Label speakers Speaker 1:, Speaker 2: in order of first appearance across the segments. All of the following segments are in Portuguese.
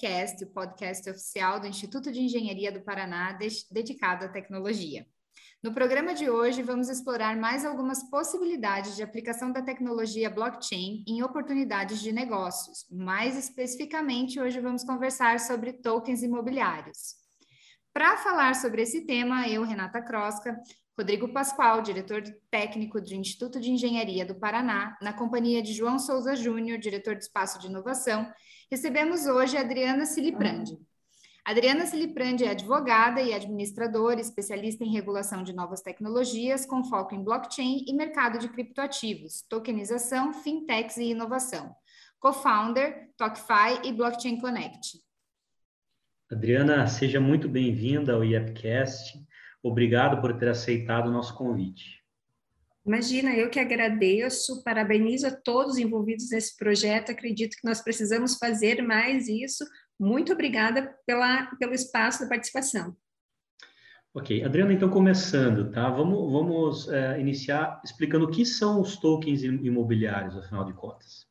Speaker 1: IEPcast, o podcast oficial do Instituto de Engenharia do Paraná, dedicado à tecnologia. No programa de hoje, vamos explorar mais algumas possibilidades de aplicação da tecnologia blockchain em oportunidades de negócios. Mais especificamente, hoje vamos conversar sobre tokens imobiliários. Para falar sobre esse tema, eu, Renata Crosca, Rodrigo Pascoal, diretor técnico do Instituto de Engenharia do Paraná, na companhia de João Souza Júnior, diretor do Espaço de Inovação, recebemos hoje a Adriana Siliprandi. Adriana Siliprandi é advogada e administradora, especialista em regulação de novas tecnologias, com foco em blockchain e mercado de criptoativos, tokenização, fintechs e inovação. Co-founder, TalkFi e Blockchain Connect.
Speaker 2: Adriana, seja muito bem-vinda ao IEPcast. Obrigado por ter aceitado o nosso convite.
Speaker 3: Imagina, eu que agradeço, parabenizo a todos envolvidos nesse projeto. Acredito que nós precisamos fazer mais isso. Muito obrigada pela, pelo espaço da participação.
Speaker 2: Ok, Adriana, então começando, tá? Vamos, vamos é, iniciar explicando o que são os tokens imobiliários, afinal de contas.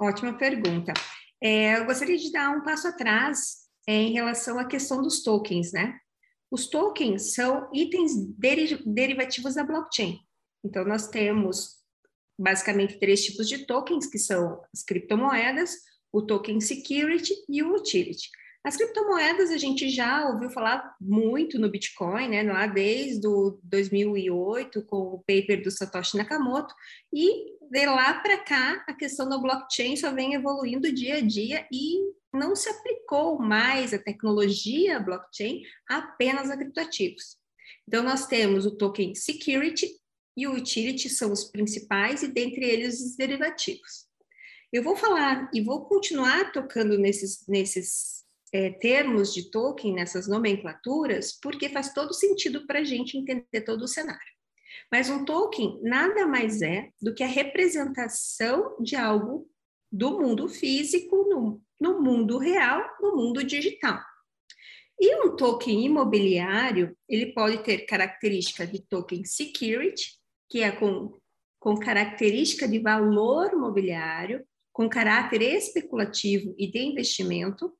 Speaker 3: Ótima pergunta. É, eu gostaria de dar um passo atrás é, em relação à questão dos tokens, né? Os tokens são itens deri derivativos da blockchain. Então, nós temos basicamente três tipos de tokens, que são as criptomoedas, o token security e o utility. As criptomoedas a gente já ouviu falar muito no Bitcoin, né, lá desde o 2008 com o paper do Satoshi Nakamoto e de lá para cá a questão da blockchain só vem evoluindo dia a dia e não se aplicou mais a tecnologia blockchain apenas a criptoativos. Então, nós temos o token security e o utility são os principais, e dentre eles os derivativos. Eu vou falar e vou continuar tocando nesses, nesses é, termos de token, nessas nomenclaturas, porque faz todo sentido para a gente entender todo o cenário. Mas um token nada mais é do que a representação de algo do mundo físico no, no mundo real, no mundo digital. E um token imobiliário, ele pode ter característica de token security, que é com, com característica de valor mobiliário, com caráter especulativo e de investimento,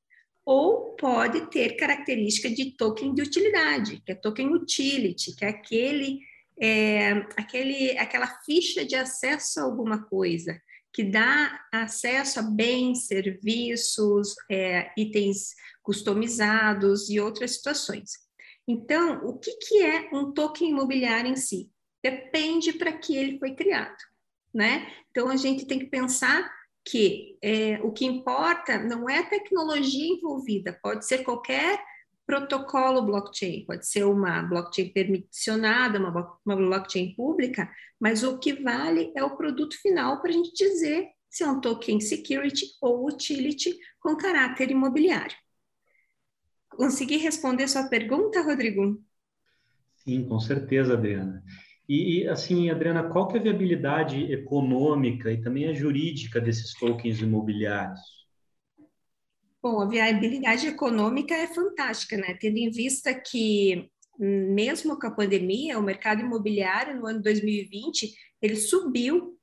Speaker 3: ou pode ter característica de token de utilidade, que é token utility, que é aquele, é, aquele aquela ficha de acesso a alguma coisa, que dá acesso a bens, serviços, é, itens customizados e outras situações. Então, o que, que é um token imobiliário em si? Depende para que ele foi criado, né? Então, a gente tem que pensar que é, o que importa não é a tecnologia envolvida, pode ser qualquer protocolo blockchain, pode ser uma blockchain permissionada, uma, uma blockchain pública, mas o que vale é o produto final para a gente dizer se é um token security ou utility com caráter imobiliário. Consegui responder sua pergunta, Rodrigo?
Speaker 2: Sim, com certeza, Adriana. E, assim, Adriana, qual que é a viabilidade econômica e também a jurídica desses tokens imobiliários?
Speaker 3: Bom, a viabilidade econômica é fantástica, né? Tendo em vista que, mesmo com a pandemia, o mercado imobiliário no ano 2020 ele subiu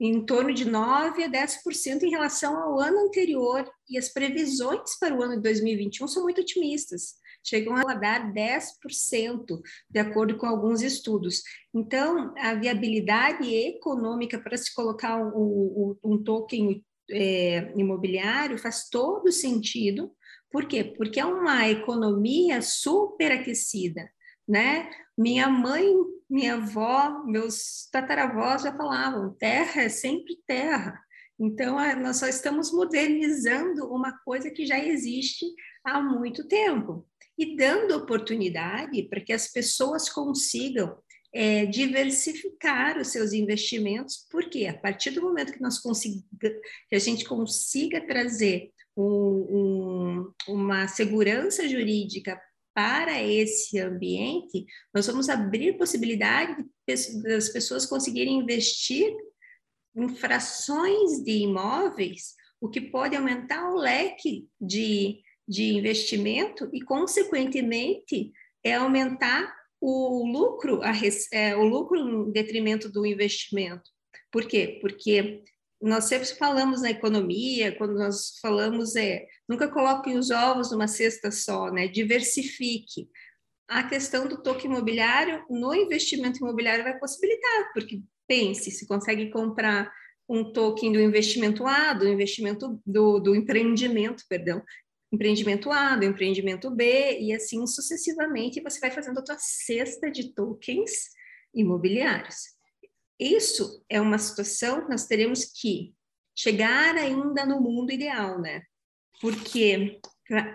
Speaker 3: em torno de 9 a 10% em relação ao ano anterior, e as previsões para o ano de 2021 são muito otimistas, chegam a dar 10%, de acordo com alguns estudos. Então, a viabilidade econômica para se colocar um, um, um token é, imobiliário faz todo sentido. Por quê? Porque é uma economia superaquecida, né? Minha mãe, minha avó, meus tataravós já falavam: terra é sempre terra. Então, nós só estamos modernizando uma coisa que já existe há muito tempo e dando oportunidade para que as pessoas consigam é, diversificar os seus investimentos, porque a partir do momento que nós consiga, que a gente consiga trazer um, um, uma segurança jurídica para esse ambiente, nós vamos abrir possibilidade das pessoas conseguirem investir em frações de imóveis, o que pode aumentar o leque de, de investimento e, consequentemente, é aumentar o lucro, a, é, o lucro em detrimento do investimento. Por quê? Porque nós sempre falamos na economia, quando nós falamos é, nunca coloque os ovos numa cesta só, né? Diversifique. A questão do token imobiliário no investimento imobiliário vai possibilitar, porque pense, se consegue comprar um token do investimento A, do investimento do, do empreendimento, perdão, empreendimento A, do empreendimento B, e assim sucessivamente você vai fazendo a tua cesta de tokens imobiliários. Isso é uma situação que nós teremos que chegar ainda no mundo ideal, né? Porque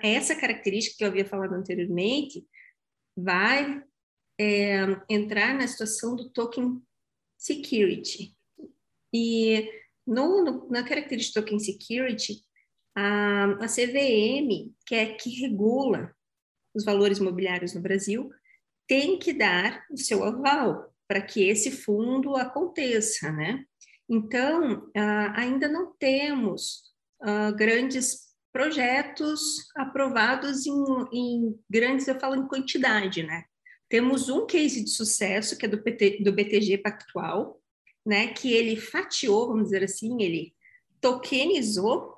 Speaker 3: essa característica que eu havia falado anteriormente vai é, entrar na situação do token security. E no, no, na característica token security, a, a CVM, que é que regula os valores imobiliários no Brasil, tem que dar o seu aval para que esse fundo aconteça, né? Então, uh, ainda não temos uh, grandes projetos aprovados em, em, grandes, eu falo em quantidade, né? Temos um case de sucesso, que é do, PT, do BTG Pactual, né? Que ele fatiou, vamos dizer assim, ele tokenizou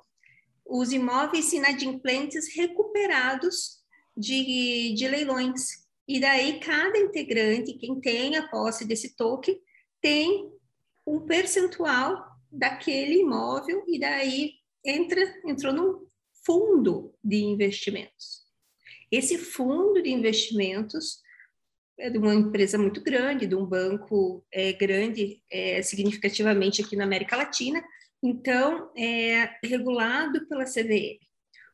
Speaker 3: os imóveis inadimplentes recuperados de, de leilões. E daí, cada integrante, quem tem a posse desse token, tem um percentual daquele imóvel, e daí entra, entrou num fundo de investimentos. Esse fundo de investimentos é de uma empresa muito grande, de um banco é, grande, é, significativamente aqui na América Latina, então é regulado pela CVM.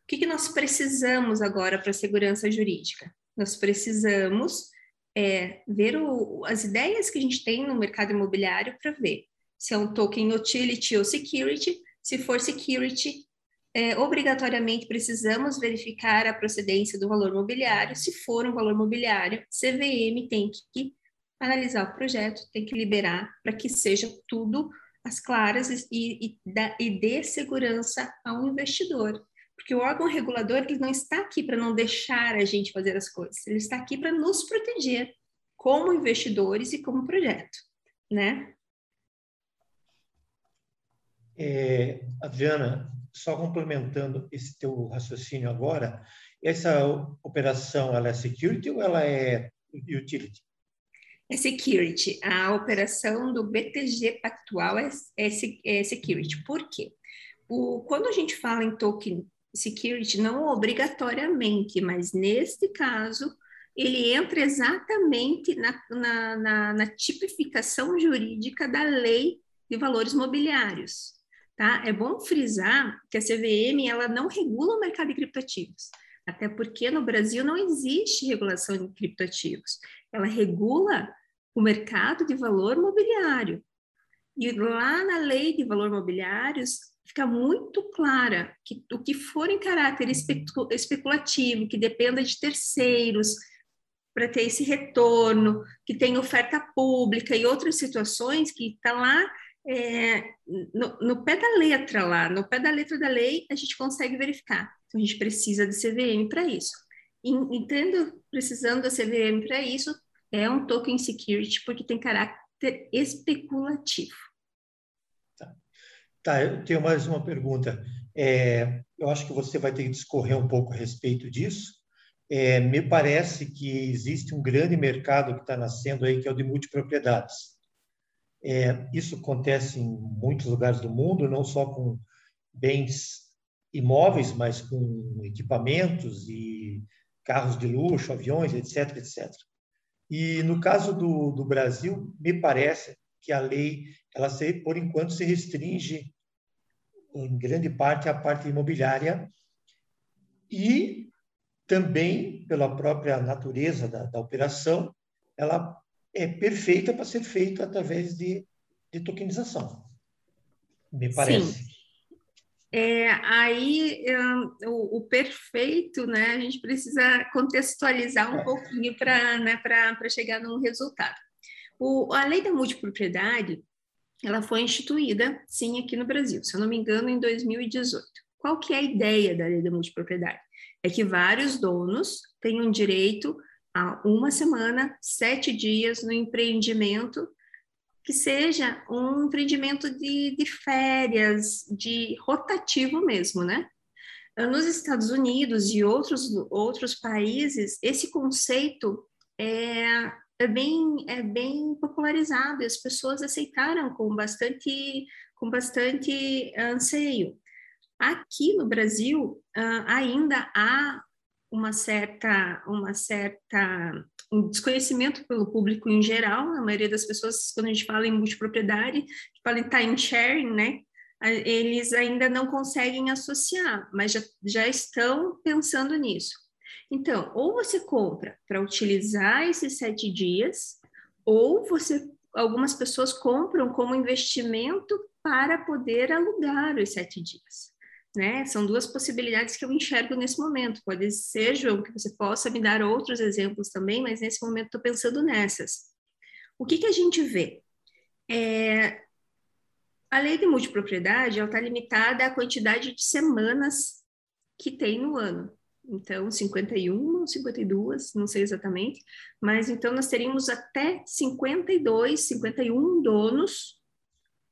Speaker 3: O que, que nós precisamos agora para a segurança jurídica? Nós precisamos é, ver o, as ideias que a gente tem no mercado imobiliário para ver se é um token utility ou security. Se for security, é, obrigatoriamente precisamos verificar a procedência do valor mobiliário. Se for um valor mobiliário, CVM tem que analisar o projeto, tem que liberar para que seja tudo às claras e, e, e dê segurança ao investidor. Porque o órgão regulador ele não está aqui para não deixar a gente fazer as coisas, ele está aqui para nos proteger como investidores e como projeto, né?
Speaker 4: É, Adriana, só complementando esse teu raciocínio agora, essa operação ela é security ou ela é utility?
Speaker 3: É security. A operação do BTG Pactual é, é, é security. Por quê? O, quando a gente fala em token security, não obrigatoriamente, mas neste caso, ele entra exatamente na, na, na, na tipificação jurídica da lei de valores mobiliários. Tá? É bom frisar que a CVM ela não regula o mercado de criptativos, até porque no Brasil não existe regulação de criptativos. Ela regula o mercado de valor mobiliário. E lá na lei de valor mobiliários fica muito clara que o que for em caráter especulativo, que dependa de terceiros para ter esse retorno, que tem oferta pública e outras situações que está lá é, no, no, pé da letra lá, no pé da letra da lei, a gente consegue verificar. Então, a gente precisa de CVM para isso. Entendo, precisando da CVM para isso, é um token security, porque tem caráter especulativo.
Speaker 4: Tá, eu tenho mais uma pergunta. É, eu acho que você vai ter que discorrer um pouco a respeito disso. É, me parece que existe um grande mercado que está nascendo aí, que é o de multipropriedades. É, isso acontece em muitos lugares do mundo, não só com bens imóveis, mas com equipamentos e carros de luxo, aviões, etc, etc. E no caso do, do Brasil, me parece que a lei, ela se, por enquanto, se restringe em grande parte à parte imobiliária e também pela própria natureza da, da operação, ela é perfeita para ser feita através de, de tokenização, me parece.
Speaker 3: Sim. É, aí um, o, o, perfeito, né? A gente precisa contextualizar um é. pouquinho para né, chegar num resultado. O, a lei da multipropriedade, ela foi instituída, sim, aqui no Brasil, se eu não me engano, em 2018. Qual que é a ideia da lei da multipropriedade? É que vários donos tenham direito a uma semana, sete dias no empreendimento que seja um empreendimento de, de férias, de rotativo mesmo, né? Nos Estados Unidos e outros, outros países, esse conceito é, é, bem, é bem popularizado e as pessoas aceitaram com bastante, com bastante anseio. Aqui no Brasil, uh, ainda há uma certa, uma certa um desconhecimento pelo público em geral. A maioria das pessoas, quando a gente fala em multipropriedade, fala em time sharing, né? Eles ainda não conseguem associar, mas já, já estão pensando nisso. Então, ou você compra para utilizar esses sete dias, ou você, algumas pessoas compram como investimento para poder alugar os sete dias. Né? São duas possibilidades que eu enxergo nesse momento. Pode ser, João, que você possa me dar outros exemplos também, mas nesse momento estou pensando nessas. O que, que a gente vê? É, a lei de multipropriedade está limitada à quantidade de semanas que tem no ano. Então, 51 ou 52, não sei exatamente, mas então nós teríamos até 52, 51 donos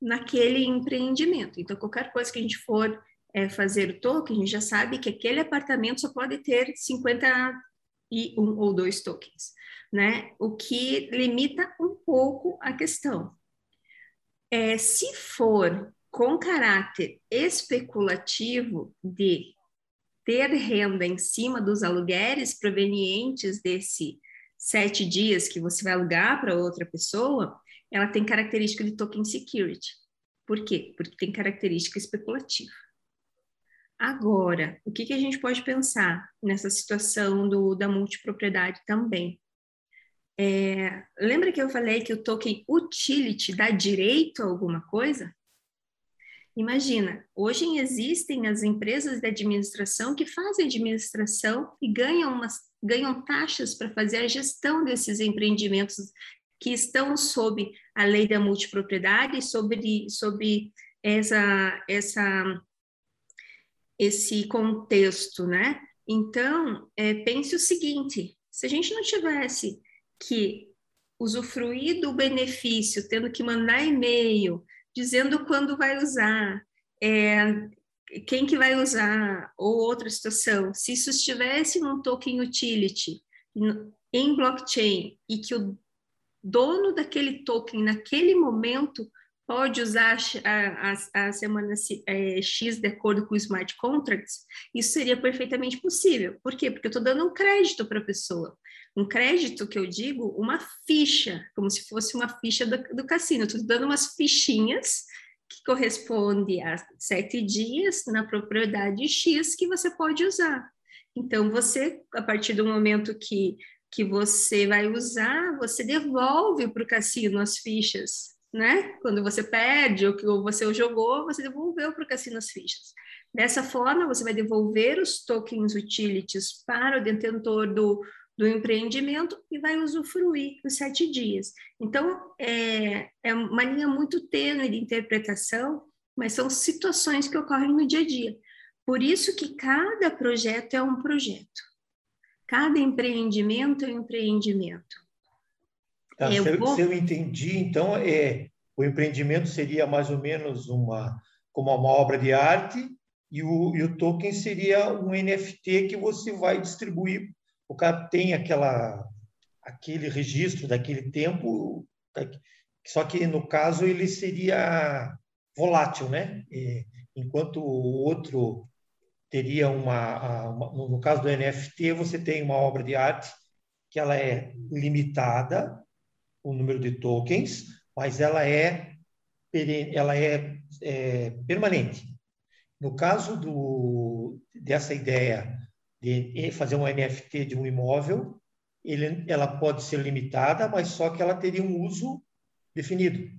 Speaker 3: naquele empreendimento. Então, qualquer coisa que a gente for é, fazer o token, a gente já sabe que aquele apartamento só pode ter 51 ou dois tokens, né? O que limita um pouco a questão. É, se for com caráter especulativo de ter renda em cima dos aluguéis provenientes desse sete dias que você vai alugar para outra pessoa, ela tem característica de token security. Por quê? Porque tem característica especulativa. Agora, o que, que a gente pode pensar nessa situação do, da multipropriedade também? É, lembra que eu falei que o token utility dá direito a alguma coisa? Imagina, hoje existem as empresas de administração que fazem administração e ganham, umas, ganham taxas para fazer a gestão desses empreendimentos que estão sob a lei da multipropriedade, sobre, sobre essa, essa esse contexto, né? Então, é, pense o seguinte: se a gente não tivesse que usufruir do benefício, tendo que mandar e-mail, dizendo quando vai usar, é, quem que vai usar, ou outra situação, se isso estivesse num token utility em blockchain e que o dono daquele token naquele momento pode usar a, a, a semana é, X de acordo com o smart contracts, isso seria perfeitamente possível. Por quê? Porque eu estou dando um crédito para a pessoa. Um crédito que eu digo, uma ficha, como se fosse uma ficha do, do cassino. Estou dando umas fichinhas que corresponde a sete dias na propriedade X que você pode usar. Então, você, a partir do momento que, que você vai usar, você devolve para o cassino as fichas né? Quando você perde ou que você jogou, você devolveu para o cassino as fichas. Dessa forma, você vai devolver os tokens utilities para o detentor do, do empreendimento e vai usufruir os sete dias. Então, é, é uma linha muito tênue de interpretação, mas são situações que ocorrem no dia a dia. Por isso que cada projeto é um projeto. Cada empreendimento é um empreendimento.
Speaker 4: Tá, eu se, vou... se, eu entendi, então, é, o empreendimento seria mais ou menos uma, como uma obra de arte e o, e o token seria um NFT que você vai distribuir. O cara tem aquela, aquele registro daquele tempo, só que no caso ele seria volátil, né? E, enquanto o outro teria uma, uma, no caso do NFT você tem uma obra de arte que ela é limitada o número de tokens, mas ela é, ela é, é permanente. No caso do, dessa ideia de fazer um NFT de um imóvel, ele, ela pode ser limitada, mas só que ela teria um uso definido.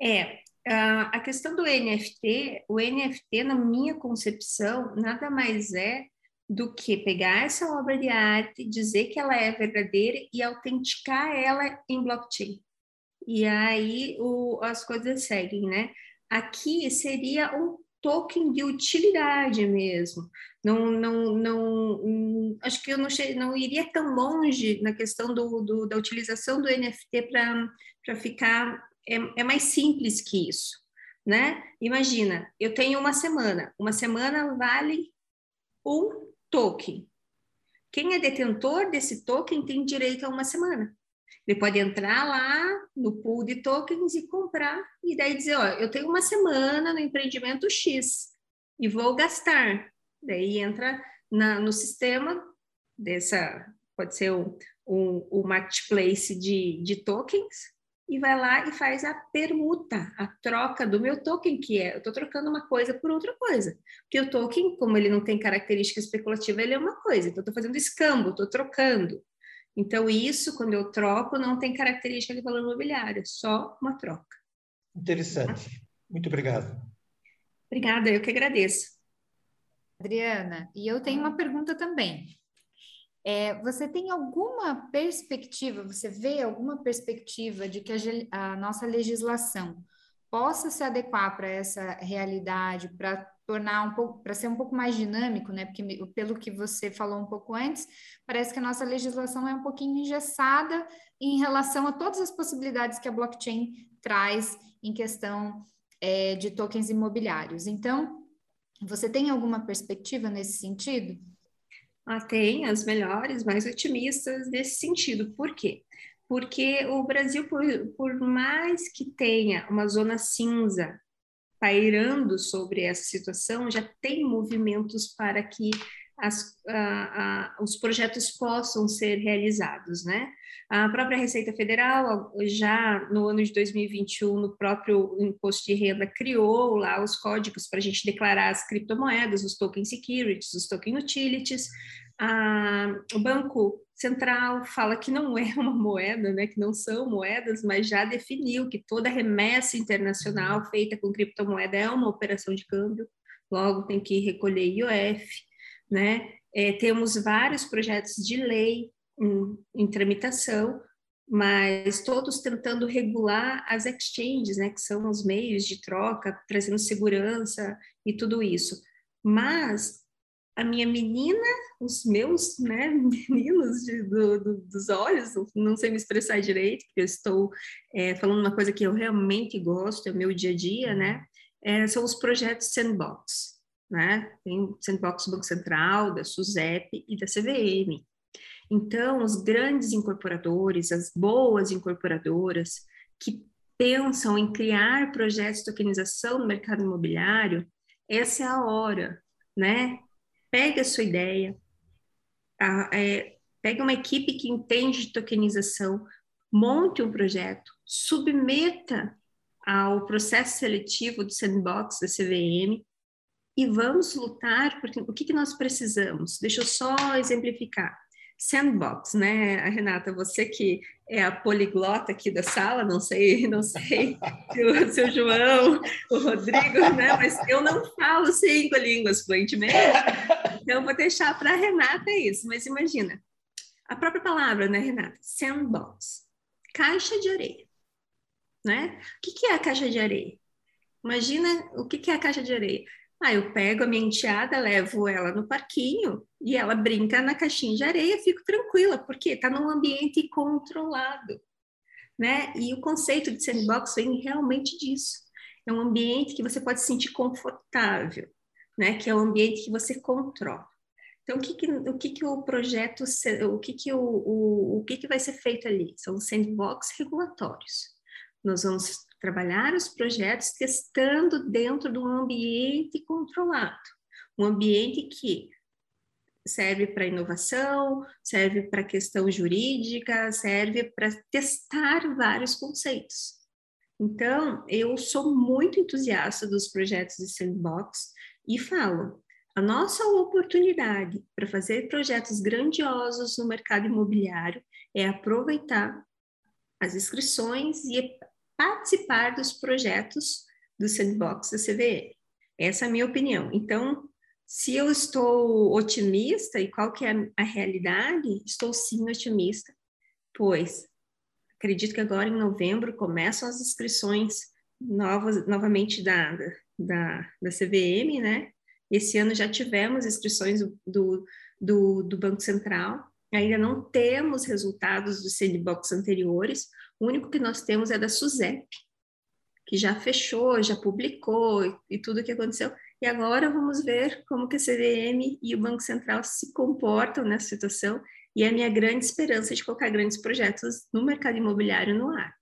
Speaker 3: É, a questão do NFT, o NFT, na minha concepção, nada mais é do que pegar essa obra de arte, dizer que ela é verdadeira e autenticar ela em blockchain. E aí o, as coisas seguem, né? Aqui seria um token de utilidade mesmo. Não, não, não, hum, acho que eu não, não iria tão longe na questão do, do da utilização do NFT para ficar é, é mais simples que isso, né? Imagina, eu tenho uma semana, uma semana vale um token. Quem é detentor desse token tem direito a uma semana. Ele pode entrar lá no pool de tokens e comprar, e daí dizer, ó, eu tenho uma semana no empreendimento X e vou gastar. Daí entra na, no sistema dessa, pode ser o, marketplace de, de tokens, e vai lá e faz a permuta, a troca do meu token, que é, eu estou trocando uma coisa por outra coisa. Porque o token, como ele não tem característica especulativa, ele é uma coisa. Então, estou fazendo escambo, estou trocando. Então, isso, quando eu troco, não tem característica de valor imobiliário, é só uma troca.
Speaker 4: Interessante. Muito obrigado.
Speaker 3: Obrigada, eu que agradeço.
Speaker 1: Adriana, e eu tenho uma pergunta também. É, você tem alguma perspectiva, você vê alguma perspectiva de que a, a nossa legislação possa se adequar para essa realidade, para tornar um pouco, para ser um pouco mais dinâmico, né? Porque pelo que você falou um pouco antes, parece que a nossa legislação é um pouquinho engessada em relação a todas as possibilidades que a blockchain traz em questão é, de tokens imobiliários. Então, você tem alguma perspectiva nesse sentido?
Speaker 3: Ah, tem as melhores, mais otimistas nesse sentido. Por quê? Porque o Brasil, por, por mais que tenha uma zona cinza pairando sobre essa situação, já tem movimentos para que as, os projetos possam ser realizados, né? A própria Receita Federal, já no ano de 2021, no próprio imposto de renda, criou lá os códigos para a gente declarar as criptomoedas, os token securities, os token utilities. o Banco Central fala que não é uma moeda, né, que não são moedas, mas já definiu que toda remessa internacional feita com criptomoeda é uma operação de câmbio, logo tem que recolher IOF né? É, temos vários projetos de lei em, em, tramitação, mas todos tentando regular as exchanges, né, que são os meios de troca, trazendo segurança e tudo isso. Mas a minha menina, os meus né, meninos de, do, do, dos olhos, não sei me expressar direito, porque eu estou é, falando uma coisa que eu realmente gosto, é o meu dia a dia, né? É, são os projetos sandbox né? Tem o Sandbox Banco Central, da SUSEP e da CVM. Então, os grandes incorporadores, as boas incorporadoras que pensam em criar projetos de tokenização no mercado imobiliário, essa é a hora, né? Pega a sua ideia, a, é, uma equipe que entende de tokenização, monte um projeto, submeta ao processo seletivo do sandbox da CVM e vamos lutar porque o que, que nós precisamos? Deixa eu só exemplificar. Sandbox, né, Renata? Você que é a poliglota aqui da sala, não sei, não sei se o seu João, o Rodrigo, né? Mas eu não falo cinco línguas fluentemente, então vou deixar para a Renata isso. Mas imagina, a própria palavra, né, Renata? Sandbox, caixa de areia, né? O que, que é a caixa de areia? Imagina o que, que é a caixa de areia Aí eu pego a minha enteada, levo ela no parquinho e ela brinca na caixinha de areia, fico tranquila, porque está num ambiente controlado, né? E o conceito de sandbox vem realmente disso. É um ambiente que você pode se sentir confortável, né? Que é um ambiente que você controla. Então, o que, que, o, que, que o projeto, o que, que, o, o, o que, que vai ser feito ali? São sandbox regulatórios. Nós vamos trabalhar os projetos testando dentro de um ambiente controlado, um ambiente que serve para inovação, serve para questão jurídica, serve para testar vários conceitos. Então, eu sou muito entusiasta dos projetos de sandbox e falo, a nossa oportunidade para fazer projetos grandiosos no mercado imobiliário é aproveitar as inscrições e participar dos projetos do Sandbox da CVE. Essa é a minha opinião. Então, se eu estou otimista, e qual que é a, realidade? Estou sim otimista, pois acredito que agora em novembro começam as inscrições novas, novamente dadas da, da CVM, né? Esse ano já tivemos inscrições do, do, do Banco Central, ainda não temos resultados dos sandbox anteriores, o único que nós temos é da SUSEP, que já fechou, já publicou e, e tudo o que aconteceu. E agora vamos ver como que a CVM e o Banco Central se comportam nessa situação, e é a minha grande esperança de colocar grandes projetos no mercado imobiliário no ar.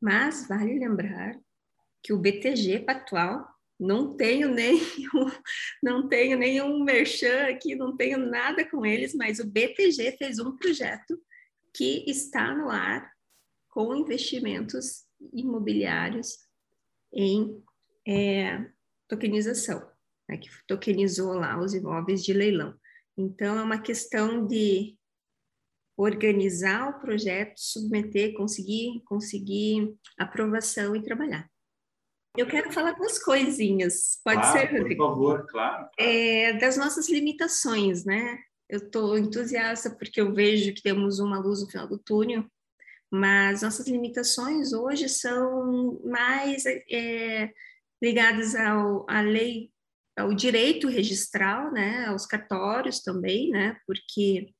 Speaker 3: Mas vale lembrar que o BTG Pactual não tenho nenhum, não tenho nenhum merchan aqui, não tenho nada com eles, mas o BTG fez um projeto que está no ar com investimentos imobiliários em é, tokenização, né, que tokenizou lá os imóveis de leilão. Então, é uma questão de organizar o projeto, submeter, conseguir, conseguir aprovação e trabalhar. Eu quero falar duas coisinhas, pode
Speaker 2: claro,
Speaker 3: ser, Rodrigo?
Speaker 2: Por favor, claro.
Speaker 3: É, das nossas limitações, né? Eu estou entusiasta porque eu vejo que temos uma luz no final do túnel, mas nossas limitações hoje são mais é, ligadas ao, à lei, ao direito registral, né? Aos cartórios também, né? Porque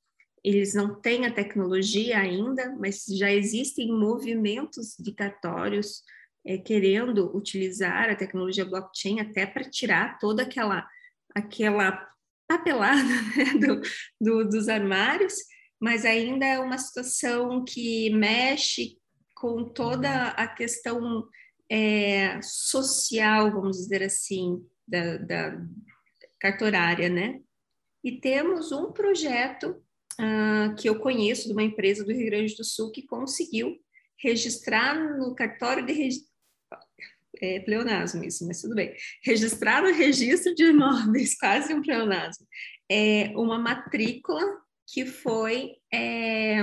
Speaker 3: eles não têm a tecnologia ainda, mas já existem movimentos de cartórios é, querendo utilizar a tecnologia blockchain até para tirar toda aquela aquela papelada né, do, do, dos armários, mas ainda é uma situação que mexe com toda a questão é, social, vamos dizer assim, da, da cartorária, né? E temos um projeto uh, que eu conheço de uma empresa do Rio Grande do Sul que conseguiu registrar no cartório de é pleonasmo isso, mas tudo bem. Registrar no registro de imóveis, quase um pleonasmo. É uma matrícula que foi é,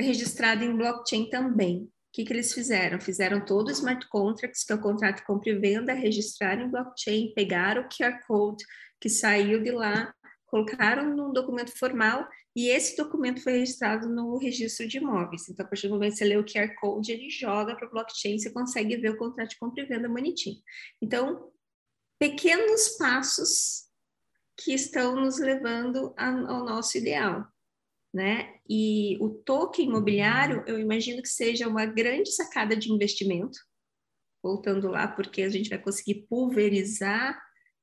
Speaker 3: registrada em blockchain também. O que, que eles fizeram? Fizeram todo o smart contracts, que é o contrato de compra e venda, registraram em blockchain, pegaram o QR Code que saiu de lá, colocaram num documento formal e esse documento foi registrado no registro de imóveis. Então, a partir do momento que você lê o QR Code, ele joga para o blockchain, você consegue ver o contrato de compra e venda bonitinho. Então, pequenos passos que estão nos levando ao nosso ideal. Né? E o token imobiliário, eu imagino que seja uma grande sacada de investimento, voltando lá, porque a gente vai conseguir pulverizar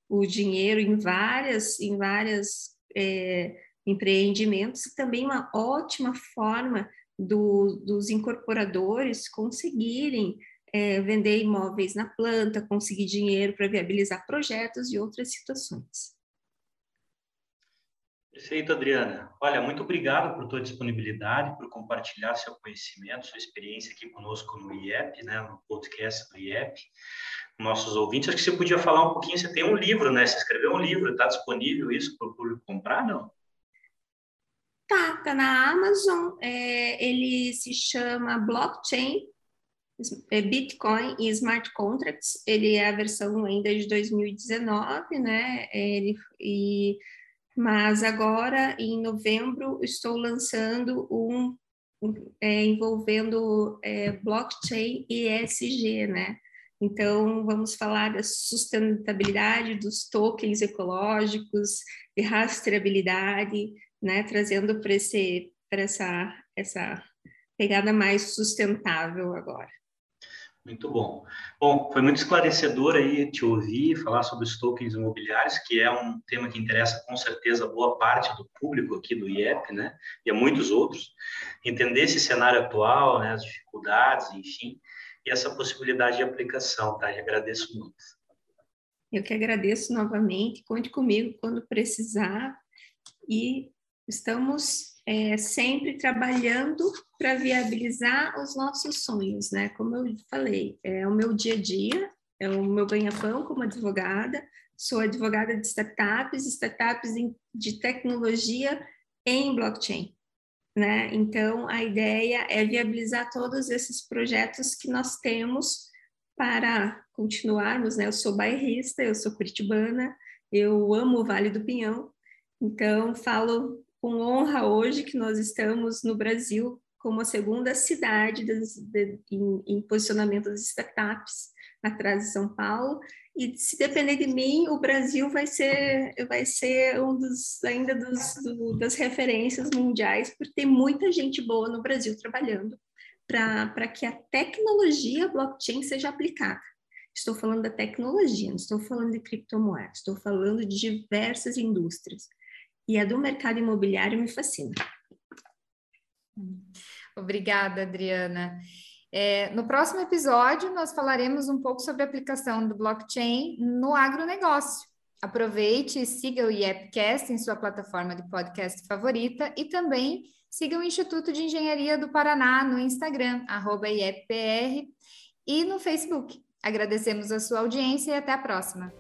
Speaker 3: o dinheiro em várias, em várias é, empreendimentos, e também uma ótima forma do, dos incorporadores conseguirem é, vender imóveis na planta, conseguir dinheiro para viabilizar projetos e outras situações.
Speaker 2: Perfeito, Adriana. Olha, muito obrigado por tua disponibilidade, por compartilhar seu conhecimento, sua experiência aqui conosco no IEP, né, no podcast do IEP, nossos ouvintes. Acho que você podia falar um pouquinho, você tem um livro, né? Você escreveu um livro, está disponível isso para o público comprar, não?
Speaker 3: Tá, tá na Amazon. É, ele se chama Blockchain, é Bitcoin e Smart Contracts. Ele é a versão ainda de 2019, né? Ele, e, mas agora, em novembro, estou lançando um é, envolvendo é, blockchain e ESG, né? Então, vamos falar da sustentabilidade dos tokens ecológicos, de rastreabilidade, né, trazendo para essa, essa pegada mais sustentável agora.
Speaker 2: Muito bom. Bom, foi muito esclarecedor aí te ouvir falar sobre os tokens imobiliários, que é um tema que interessa com certeza boa parte do público aqui do IEP, né? E a muitos outros. Entender esse cenário atual, né? As dificuldades, enfim, e essa possibilidade de aplicação, tá? E agradeço muito.
Speaker 3: Eu que agradeço novamente. Conte comigo quando precisar e estamos é, sempre trabalhando para viabilizar os nossos sonhos, né? Como eu falei, é o meu dia a dia, é o meu ganha-pão como advogada, sou advogada de startups, startups de tecnologia em blockchain. Né? Então, a ideia é viabilizar todos esses projetos que nós temos para continuarmos. Né? Eu sou bairrista, eu sou curitibana, eu amo o Vale do Pinhão, então falo com honra hoje que nós estamos no Brasil como a segunda cidade das, de, em, em, posicionamento das startups, atrás de São Paulo. E se depender de mim, o Brasil vai ser, vai ser um dos ainda dos, do, das referências mundiais, porque tem muita gente boa no Brasil trabalhando para que a tecnologia blockchain seja aplicada. Estou falando da tecnologia, não estou falando de criptomoedas, estou falando de diversas indústrias. E a do mercado imobiliário me fascina.
Speaker 1: Obrigada, Adriana. É, no próximo episódio, nós falaremos um pouco sobre a aplicação do blockchain no agronegócio. Aproveite e siga o IEPcast em sua plataforma de podcast favorita e também siga o Instituto de Engenharia do Paraná no Instagram, IEPPR, e no Facebook. Agradecemos a sua audiência e até a próxima.